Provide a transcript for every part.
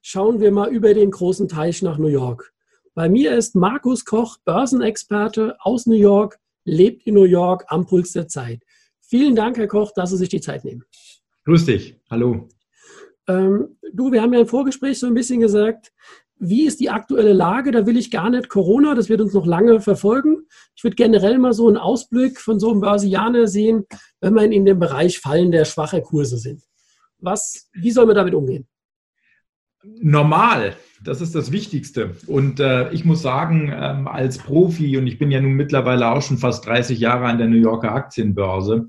schauen wir mal über den großen Teich nach New York. Bei mir ist Markus Koch, Börsenexperte aus New York, lebt in New York am Puls der Zeit. Vielen Dank, Herr Koch, dass Sie sich die Zeit nehmen. Grüß dich. Hallo. Ähm, du, wir haben ja im Vorgespräch so ein bisschen gesagt, wie ist die aktuelle Lage? Da will ich gar nicht Corona, das wird uns noch lange verfolgen. Ich würde generell mal so einen Ausblick von so einem Börsianer sehen, wenn wir in dem Bereich fallen der schwache Kurse sind. Was, wie soll man damit umgehen? Normal. Das ist das Wichtigste. Und äh, ich muss sagen, ähm, als Profi, und ich bin ja nun mittlerweile auch schon fast 30 Jahre an der New Yorker Aktienbörse,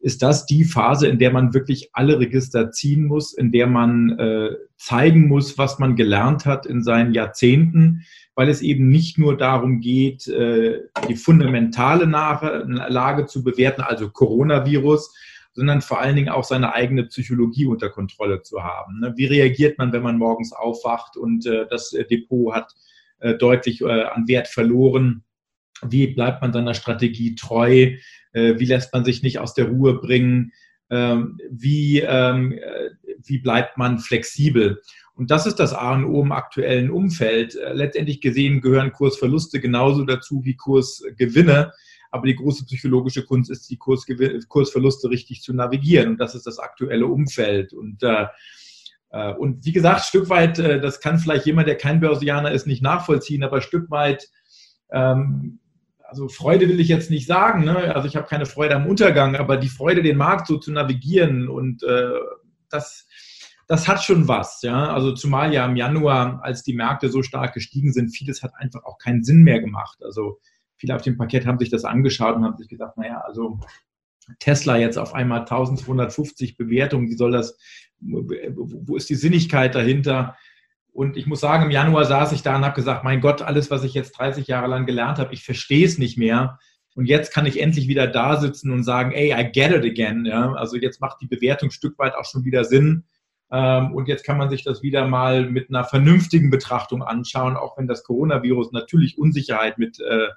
ist das die Phase, in der man wirklich alle Register ziehen muss, in der man äh, zeigen muss, was man gelernt hat in seinen Jahrzehnten, weil es eben nicht nur darum geht, äh, die fundamentale Lage zu bewerten, also Coronavirus, sondern vor allen Dingen auch seine eigene Psychologie unter Kontrolle zu haben. Ne? Wie reagiert man, wenn man morgens aufwacht und äh, das äh, Depot hat äh, deutlich an Wert verloren? Wie bleibt man seiner Strategie treu? Wie lässt man sich nicht aus der Ruhe bringen? Ähm, wie, ähm, wie bleibt man flexibel? Und das ist das A und O im aktuellen Umfeld. Letztendlich gesehen gehören Kursverluste genauso dazu wie Kursgewinne. Aber die große psychologische Kunst ist, die Kursverluste richtig zu navigieren. Und das ist das aktuelle Umfeld. Und, äh, äh, und wie gesagt, Stück weit, äh, das kann vielleicht jemand, der kein Börsianer ist, nicht nachvollziehen, aber Stück weit, ähm, also Freude will ich jetzt nicht sagen, ne? also ich habe keine Freude am Untergang, aber die Freude, den Markt so zu navigieren und äh, das, das hat schon was. Ja? Also zumal ja im Januar, als die Märkte so stark gestiegen sind, vieles hat einfach auch keinen Sinn mehr gemacht. Also viele auf dem Parkett haben sich das angeschaut und haben sich gedacht, naja, also Tesla jetzt auf einmal 1250 Bewertungen, wie soll das, wo ist die Sinnigkeit dahinter? Und ich muss sagen, im Januar saß ich da und habe gesagt, mein Gott, alles, was ich jetzt 30 Jahre lang gelernt habe, ich verstehe es nicht mehr. Und jetzt kann ich endlich wieder da sitzen und sagen, ey, I get it again. Ja? Also jetzt macht die Bewertung Stück weit auch schon wieder Sinn. Ähm, und jetzt kann man sich das wieder mal mit einer vernünftigen Betrachtung anschauen, auch wenn das Coronavirus natürlich Unsicherheit mit äh,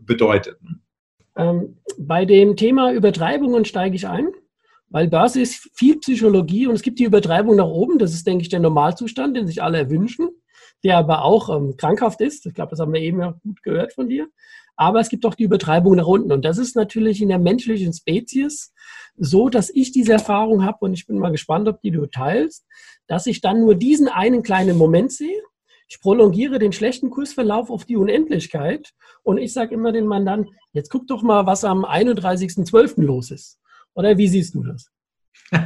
bedeutet. Ähm, bei dem Thema Übertreibungen steige ich ein, weil Börse ist viel Psychologie und es gibt die Übertreibung nach oben. Das ist, denke ich, der Normalzustand, den sich alle erwünschen, der aber auch ähm, krankhaft ist. Ich glaube, das haben wir eben ja gut gehört von dir. Aber es gibt auch die Übertreibung nach unten. Und das ist natürlich in der menschlichen Spezies so, dass ich diese Erfahrung habe und ich bin mal gespannt, ob die du teilst, dass ich dann nur diesen einen kleinen Moment sehe. Ich prolongiere den schlechten Kursverlauf auf die Unendlichkeit und ich sage immer den Mandanten, jetzt guck doch mal, was am 31.12. los ist. Oder wie siehst du das?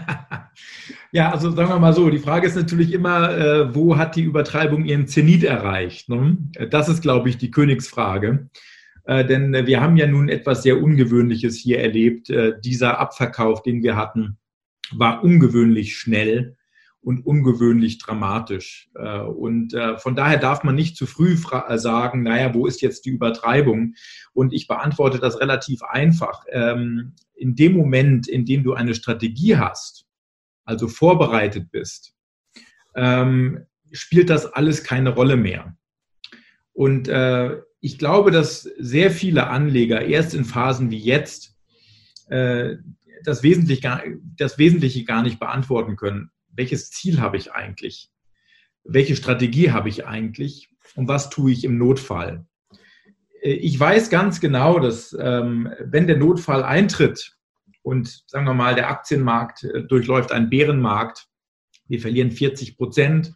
ja, also sagen wir mal so, die Frage ist natürlich immer, äh, wo hat die Übertreibung ihren Zenit erreicht? Ne? Das ist, glaube ich, die Königsfrage. Äh, denn äh, wir haben ja nun etwas sehr Ungewöhnliches hier erlebt. Äh, dieser Abverkauf, den wir hatten, war ungewöhnlich schnell und ungewöhnlich dramatisch. Und von daher darf man nicht zu früh sagen, naja, wo ist jetzt die Übertreibung? Und ich beantworte das relativ einfach. Ähm, in dem Moment, in dem du eine Strategie hast, also vorbereitet bist, ähm, spielt das alles keine Rolle mehr. Und ich glaube, dass sehr viele Anleger erst in Phasen wie jetzt äh, das, Wesentliche gar, das Wesentliche gar nicht beantworten können. Welches Ziel habe ich eigentlich? Welche Strategie habe ich eigentlich? Und was tue ich im Notfall? Äh, ich weiß ganz genau, dass ähm, wenn der Notfall eintritt und sagen wir mal, der Aktienmarkt äh, durchläuft einen Bärenmarkt, wir verlieren 40 Prozent,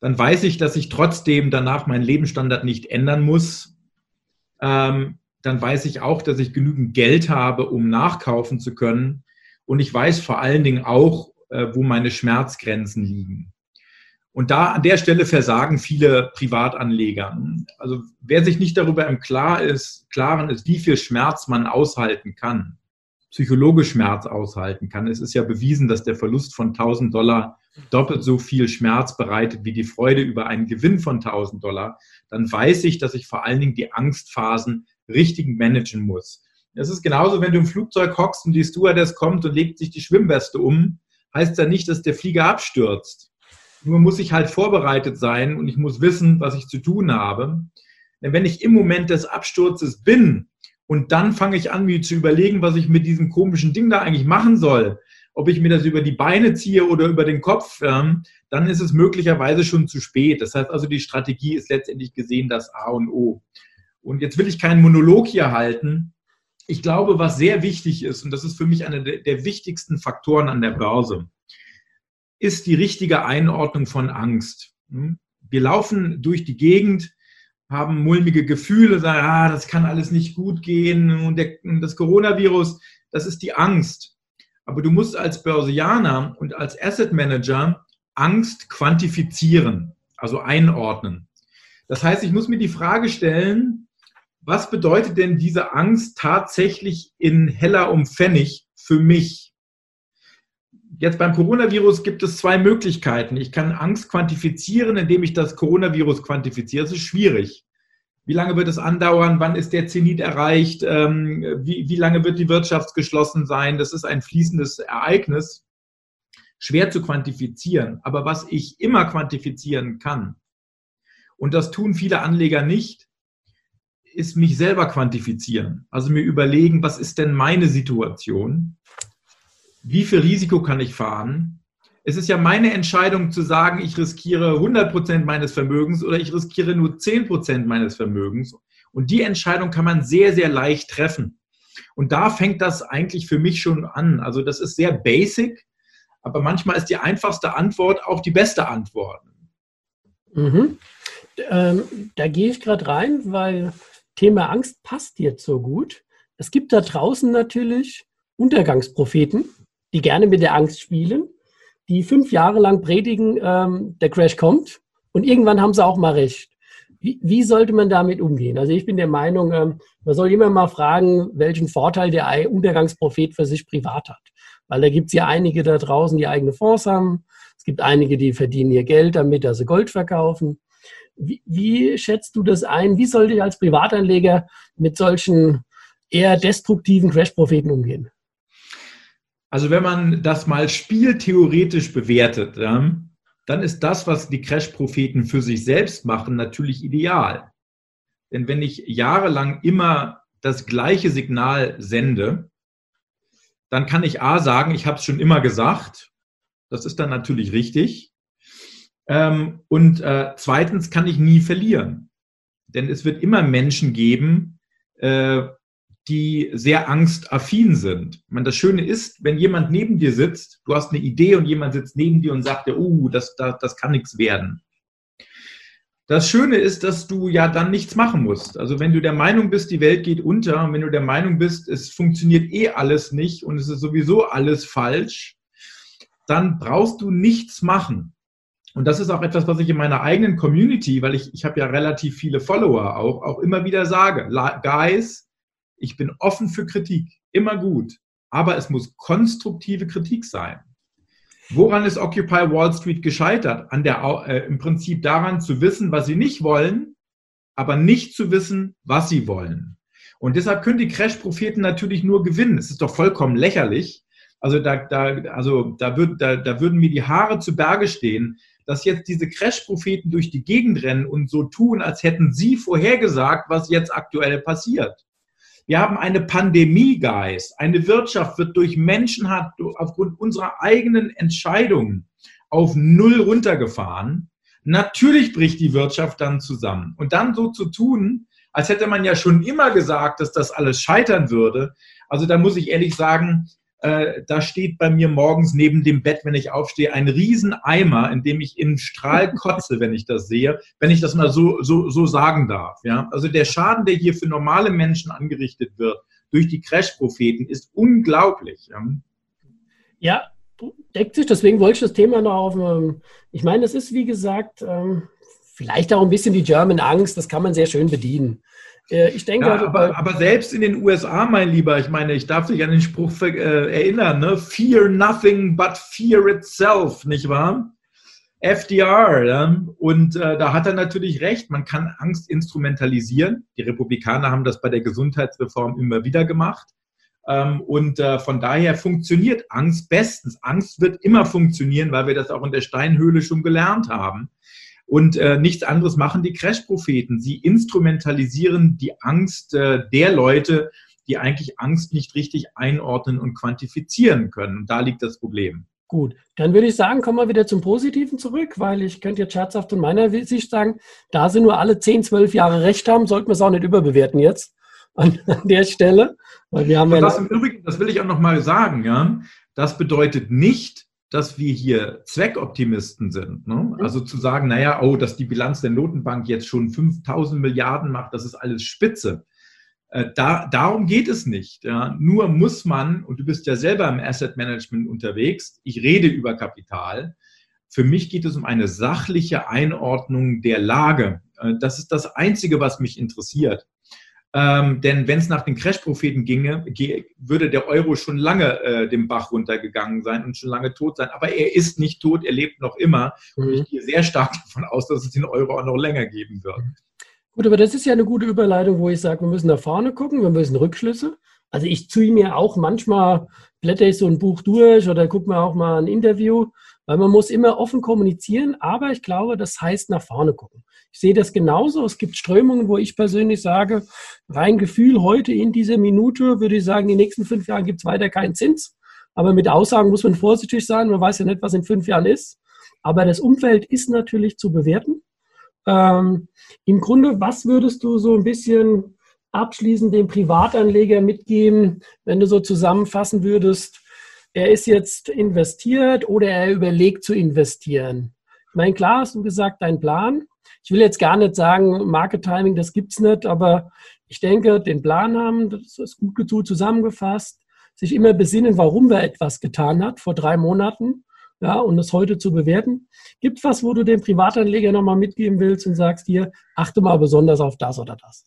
dann weiß ich, dass ich trotzdem danach meinen Lebensstandard nicht ändern muss. Ähm, dann weiß ich auch, dass ich genügend Geld habe, um nachkaufen zu können. Und ich weiß vor allen Dingen auch, äh, wo meine Schmerzgrenzen liegen. Und da an der Stelle versagen viele Privatanleger. Also wer sich nicht darüber im Klar ist, Klaren ist, wie viel Schmerz man aushalten kann, psychologisch Schmerz aushalten kann. Es ist ja bewiesen, dass der Verlust von 1000 Dollar doppelt so viel Schmerz bereitet wie die Freude über einen Gewinn von 1000 Dollar. Dann weiß ich, dass ich vor allen Dingen die Angstphasen richtig managen muss. Es ist genauso, wenn du im Flugzeug hockst und die Stewardess kommt und legt sich die Schwimmweste um, heißt ja nicht, dass der Flieger abstürzt. Nur muss ich halt vorbereitet sein und ich muss wissen, was ich zu tun habe. Denn wenn ich im Moment des Absturzes bin und dann fange ich an, mir zu überlegen, was ich mit diesem komischen Ding da eigentlich machen soll, ob ich mir das über die Beine ziehe oder über den Kopf, ähm, dann ist es möglicherweise schon zu spät. Das heißt also, die Strategie ist letztendlich gesehen das A und O. Und jetzt will ich keinen Monolog hier halten, ich glaube, was sehr wichtig ist, und das ist für mich einer der wichtigsten Faktoren an der Börse, ist die richtige Einordnung von Angst. Hm? Wir laufen durch die Gegend, haben mulmige Gefühle, sagen, ah, das kann alles nicht gut gehen und der, das Coronavirus, das ist die Angst. Aber du musst als Börsianer und als Asset Manager Angst quantifizieren, also einordnen. Das heißt, ich muss mir die Frage stellen, was bedeutet denn diese Angst tatsächlich in Heller um Pfennig für mich? Jetzt beim Coronavirus gibt es zwei Möglichkeiten. Ich kann Angst quantifizieren, indem ich das Coronavirus quantifiziere. Das ist schwierig. Wie lange wird es andauern? Wann ist der Zenit erreicht? Ähm, wie, wie lange wird die Wirtschaft geschlossen sein? Das ist ein fließendes Ereignis. Schwer zu quantifizieren. Aber was ich immer quantifizieren kann, und das tun viele Anleger nicht, ist mich selber quantifizieren. Also mir überlegen, was ist denn meine Situation? Wie viel Risiko kann ich fahren? Es ist ja meine Entscheidung zu sagen, ich riskiere 100 Prozent meines Vermögens oder ich riskiere nur 10 Prozent meines Vermögens. Und die Entscheidung kann man sehr, sehr leicht treffen. Und da fängt das eigentlich für mich schon an. Also das ist sehr basic, aber manchmal ist die einfachste Antwort auch die beste Antwort. Mhm. Ähm, da gehe ich gerade rein, weil Thema Angst passt jetzt so gut. Es gibt da draußen natürlich Untergangspropheten, die gerne mit der Angst spielen, die fünf Jahre lang predigen, ähm, der Crash kommt und irgendwann haben sie auch mal recht. Wie, wie sollte man damit umgehen? Also ich bin der Meinung, ähm, man soll immer mal fragen, welchen Vorteil der Untergangsprophet für sich privat hat. Weil da gibt es ja einige da draußen, die eigene Fonds haben. Es gibt einige, die verdienen ihr Geld damit, dass sie Gold verkaufen. Wie, wie schätzt du das ein? Wie sollte ich als Privatanleger mit solchen eher destruktiven Crash-Propheten umgehen? Also wenn man das mal spieltheoretisch bewertet, dann ist das, was die Crash-Propheten für sich selbst machen, natürlich ideal. Denn wenn ich jahrelang immer das gleiche Signal sende, dann kann ich A sagen, ich habe es schon immer gesagt. Das ist dann natürlich richtig. Ähm, und äh, zweitens kann ich nie verlieren. Denn es wird immer Menschen geben, äh, die sehr angstaffin sind. meine, das Schöne ist, wenn jemand neben dir sitzt, du hast eine Idee und jemand sitzt neben dir und sagt dir, oh, das, das, das kann nichts werden. Das Schöne ist, dass du ja dann nichts machen musst. Also wenn du der Meinung bist, die Welt geht unter, und wenn du der Meinung bist, es funktioniert eh alles nicht und es ist sowieso alles falsch, dann brauchst du nichts machen. Und das ist auch etwas, was ich in meiner eigenen Community, weil ich, ich habe ja relativ viele Follower auch, auch immer wieder sage. Guys, ich bin offen für Kritik, immer gut, aber es muss konstruktive Kritik sein. Woran ist Occupy Wall Street gescheitert? An der, äh, Im Prinzip daran zu wissen, was sie nicht wollen, aber nicht zu wissen, was sie wollen. Und deshalb können die Crash-Propheten natürlich nur gewinnen. Es ist doch vollkommen lächerlich. Also da, da, also da, würd, da, da würden mir die Haare zu Berge stehen, dass jetzt diese Crash-Propheten durch die Gegend rennen und so tun, als hätten sie vorhergesagt, was jetzt aktuell passiert. Wir haben eine Pandemie, Guys. Eine Wirtschaft wird durch Menschen hat aufgrund unserer eigenen Entscheidungen auf Null runtergefahren. Natürlich bricht die Wirtschaft dann zusammen. Und dann so zu tun, als hätte man ja schon immer gesagt, dass das alles scheitern würde. Also da muss ich ehrlich sagen, äh, da steht bei mir morgens neben dem Bett, wenn ich aufstehe, ein Rieseneimer, in dem ich in Strahl kotze, wenn ich das sehe, wenn ich das mal so, so, so sagen darf. Ja? Also der Schaden, der hier für normale Menschen angerichtet wird durch die Crash-Propheten, ist unglaublich. Ja? ja, deckt sich, deswegen wollte ich das Thema noch auf. Ähm, ich meine, es ist wie gesagt, ähm, vielleicht auch ein bisschen die German Angst, das kann man sehr schön bedienen. Äh, ich denke, ja, also aber, aber, selbst in den USA, mein Lieber, ich meine, ich darf dich an den Spruch äh, erinnern, ne? Fear nothing but fear itself, nicht wahr? FDR. Ja? Und äh, da hat er natürlich recht, man kann Angst instrumentalisieren. Die Republikaner haben das bei der Gesundheitsreform immer wieder gemacht. Ähm, und äh, von daher funktioniert Angst bestens. Angst wird immer funktionieren, weil wir das auch in der Steinhöhle schon gelernt haben. Und äh, nichts anderes machen die Crash-Propheten. Sie instrumentalisieren die Angst äh, der Leute, die eigentlich Angst nicht richtig einordnen und quantifizieren können. Und da liegt das Problem. Gut, dann würde ich sagen, kommen wir wieder zum Positiven zurück, weil ich könnte jetzt scherzhaft in meiner Sicht sagen, da sie nur alle 10, 12 Jahre recht haben, sollten wir es auch nicht überbewerten jetzt an, an der Stelle. Weil wir haben ja das, Übrigen, das will ich auch nochmal sagen, ja. Das bedeutet nicht, dass wir hier Zweckoptimisten sind. Ne? Mhm. Also zu sagen, naja, oh, dass die Bilanz der Notenbank jetzt schon 5000 Milliarden macht, das ist alles spitze. Äh, da, darum geht es nicht. Ja. Nur muss man, und du bist ja selber im Asset Management unterwegs, ich rede über Kapital. Für mich geht es um eine sachliche Einordnung der Lage. Äh, das ist das Einzige, was mich interessiert. Ähm, denn wenn es nach den Crash-Propheten ginge, würde der Euro schon lange äh, dem Bach runtergegangen sein und schon lange tot sein. Aber er ist nicht tot, er lebt noch immer. Mhm. Und ich gehe sehr stark davon aus, dass es den Euro auch noch länger geben wird. Gut, aber das ist ja eine gute Überleitung, wo ich sage, wir müssen nach vorne gucken, wir müssen Rückschlüsse. Also ich ziehe mir auch manchmal, blätter ich so ein Buch durch oder gucke mir auch mal ein Interview, weil man muss immer offen kommunizieren, aber ich glaube, das heißt nach vorne gucken. Ich sehe das genauso. Es gibt Strömungen, wo ich persönlich sage, rein Gefühl heute in dieser Minute würde ich sagen, die nächsten fünf Jahre gibt es weiter keinen Zins. Aber mit Aussagen muss man vorsichtig sein. Man weiß ja nicht, was in fünf Jahren ist. Aber das Umfeld ist natürlich zu bewerten. Ähm, Im Grunde, was würdest du so ein bisschen abschließend dem Privatanleger mitgeben, wenn du so zusammenfassen würdest, er ist jetzt investiert oder er überlegt zu investieren? Ich meine, klar hast du gesagt, dein Plan. Ich will jetzt gar nicht sagen, Market Timing, das gibt es nicht, aber ich denke, den Plan haben, das ist gut zusammengefasst, sich immer besinnen, warum wer etwas getan hat vor drei Monaten, ja, und das heute zu bewerten. Gibt was, wo du dem Privatanleger nochmal mitgeben willst und sagst hier, achte mal besonders auf das oder das?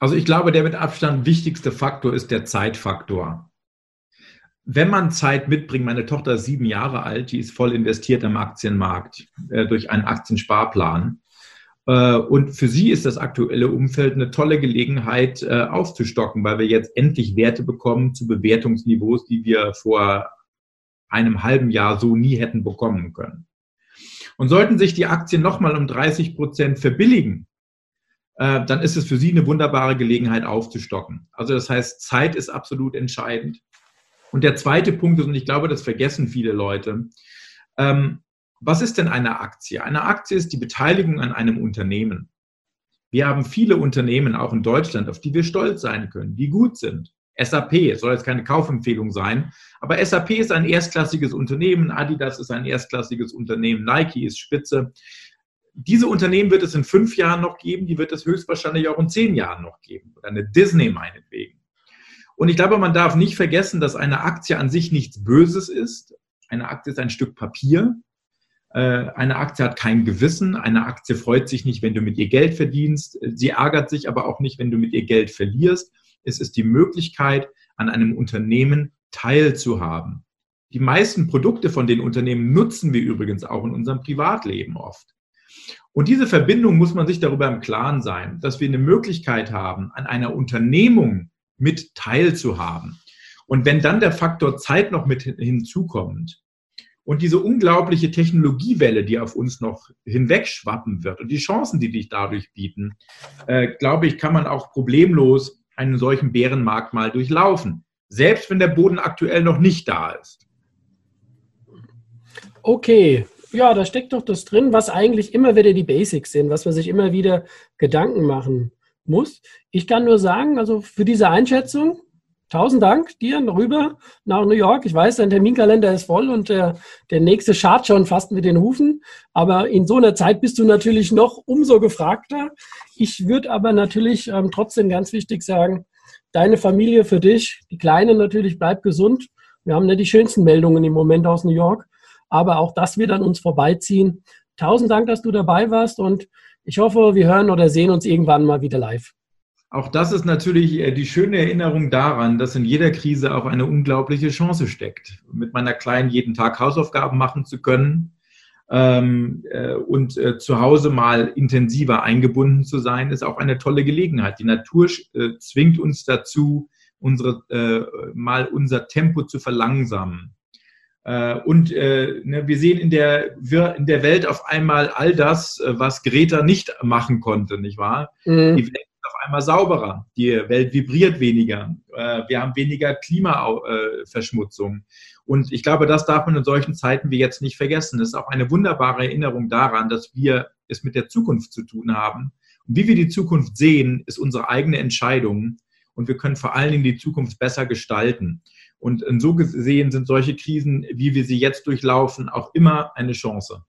Also ich glaube, der mit Abstand wichtigste Faktor ist der Zeitfaktor wenn man Zeit mitbringt, meine Tochter ist sieben Jahre alt, die ist voll investiert am Aktienmarkt äh, durch einen Aktiensparplan. Äh, und für sie ist das aktuelle Umfeld eine tolle Gelegenheit äh, aufzustocken, weil wir jetzt endlich Werte bekommen zu Bewertungsniveaus, die wir vor einem halben Jahr so nie hätten bekommen können. Und sollten sich die Aktien nochmal um 30 Prozent verbilligen, äh, dann ist es für Sie eine wunderbare Gelegenheit aufzustocken. Also das heißt, Zeit ist absolut entscheidend. Und der zweite Punkt ist, und ich glaube, das vergessen viele Leute, ähm, was ist denn eine Aktie? Eine Aktie ist die Beteiligung an einem Unternehmen. Wir haben viele Unternehmen, auch in Deutschland, auf die wir stolz sein können, die gut sind. SAP soll jetzt keine Kaufempfehlung sein, aber SAP ist ein erstklassiges Unternehmen, Adidas ist ein erstklassiges Unternehmen, Nike ist Spitze. Diese Unternehmen wird es in fünf Jahren noch geben, die wird es höchstwahrscheinlich auch in zehn Jahren noch geben. Oder eine Disney meinetwegen. Und ich glaube, man darf nicht vergessen, dass eine Aktie an sich nichts Böses ist. Eine Aktie ist ein Stück Papier. Äh, eine Aktie hat kein Gewissen. Eine Aktie freut sich nicht, wenn du mit ihr Geld verdienst. Sie ärgert sich aber auch nicht, wenn du mit ihr Geld verlierst. Es ist die Möglichkeit, an einem Unternehmen teilzuhaben. Die meisten Produkte von den Unternehmen nutzen wir übrigens auch in unserem Privatleben oft. Und diese Verbindung muss man sich darüber im Klaren sein, dass wir eine Möglichkeit haben, an einer Unternehmung mit teilzuhaben. Und wenn dann der Faktor Zeit noch mit hinzukommt und diese unglaubliche Technologiewelle, die auf uns noch hinwegschwappen wird und die Chancen, die dich dadurch bieten, äh, glaube ich, kann man auch problemlos einen solchen Bärenmarkt mal durchlaufen. Selbst wenn der Boden aktuell noch nicht da ist. Okay, ja, da steckt doch das drin, was eigentlich immer wieder die Basics sind, was man sich immer wieder Gedanken machen muss. Ich kann nur sagen, also für diese Einschätzung, tausend Dank dir rüber nach New York. Ich weiß, dein Terminkalender ist voll und der, der nächste schart schon fast mit den Hufen. Aber in so einer Zeit bist du natürlich noch umso gefragter. Ich würde aber natürlich ähm, trotzdem ganz wichtig sagen, deine Familie für dich, die Kleine natürlich, bleibt gesund. Wir haben nicht die schönsten Meldungen im Moment aus New York, aber auch das wird an uns vorbeiziehen. tausend Dank, dass du dabei warst und ich hoffe, wir hören oder sehen uns irgendwann mal wieder live. Auch das ist natürlich äh, die schöne Erinnerung daran, dass in jeder Krise auch eine unglaubliche Chance steckt. Mit meiner Kleinen jeden Tag Hausaufgaben machen zu können ähm, äh, und äh, zu Hause mal intensiver eingebunden zu sein, ist auch eine tolle Gelegenheit. Die Natur äh, zwingt uns dazu, unsere, äh, mal unser Tempo zu verlangsamen. Äh, und äh, ne, wir sehen in der, in der Welt auf einmal all das, was Greta nicht machen konnte, nicht wahr? Mhm. Die Welt ist auf einmal sauberer, die Welt vibriert weniger, wir haben weniger Klimaverschmutzung. Und ich glaube, das darf man in solchen Zeiten wie jetzt nicht vergessen. Das ist auch eine wunderbare Erinnerung daran, dass wir es mit der Zukunft zu tun haben. Und wie wir die Zukunft sehen, ist unsere eigene Entscheidung. Und wir können vor allen Dingen die Zukunft besser gestalten. Und so gesehen sind solche Krisen, wie wir sie jetzt durchlaufen, auch immer eine Chance.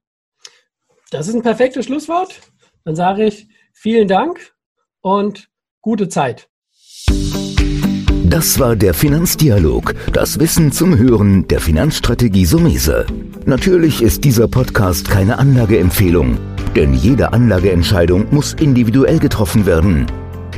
Das ist ein perfektes Schlusswort. Dann sage ich vielen Dank und gute Zeit. Das war der Finanzdialog, das Wissen zum Hören der Finanzstrategie Sumese. Natürlich ist dieser Podcast keine Anlageempfehlung, denn jede Anlageentscheidung muss individuell getroffen werden.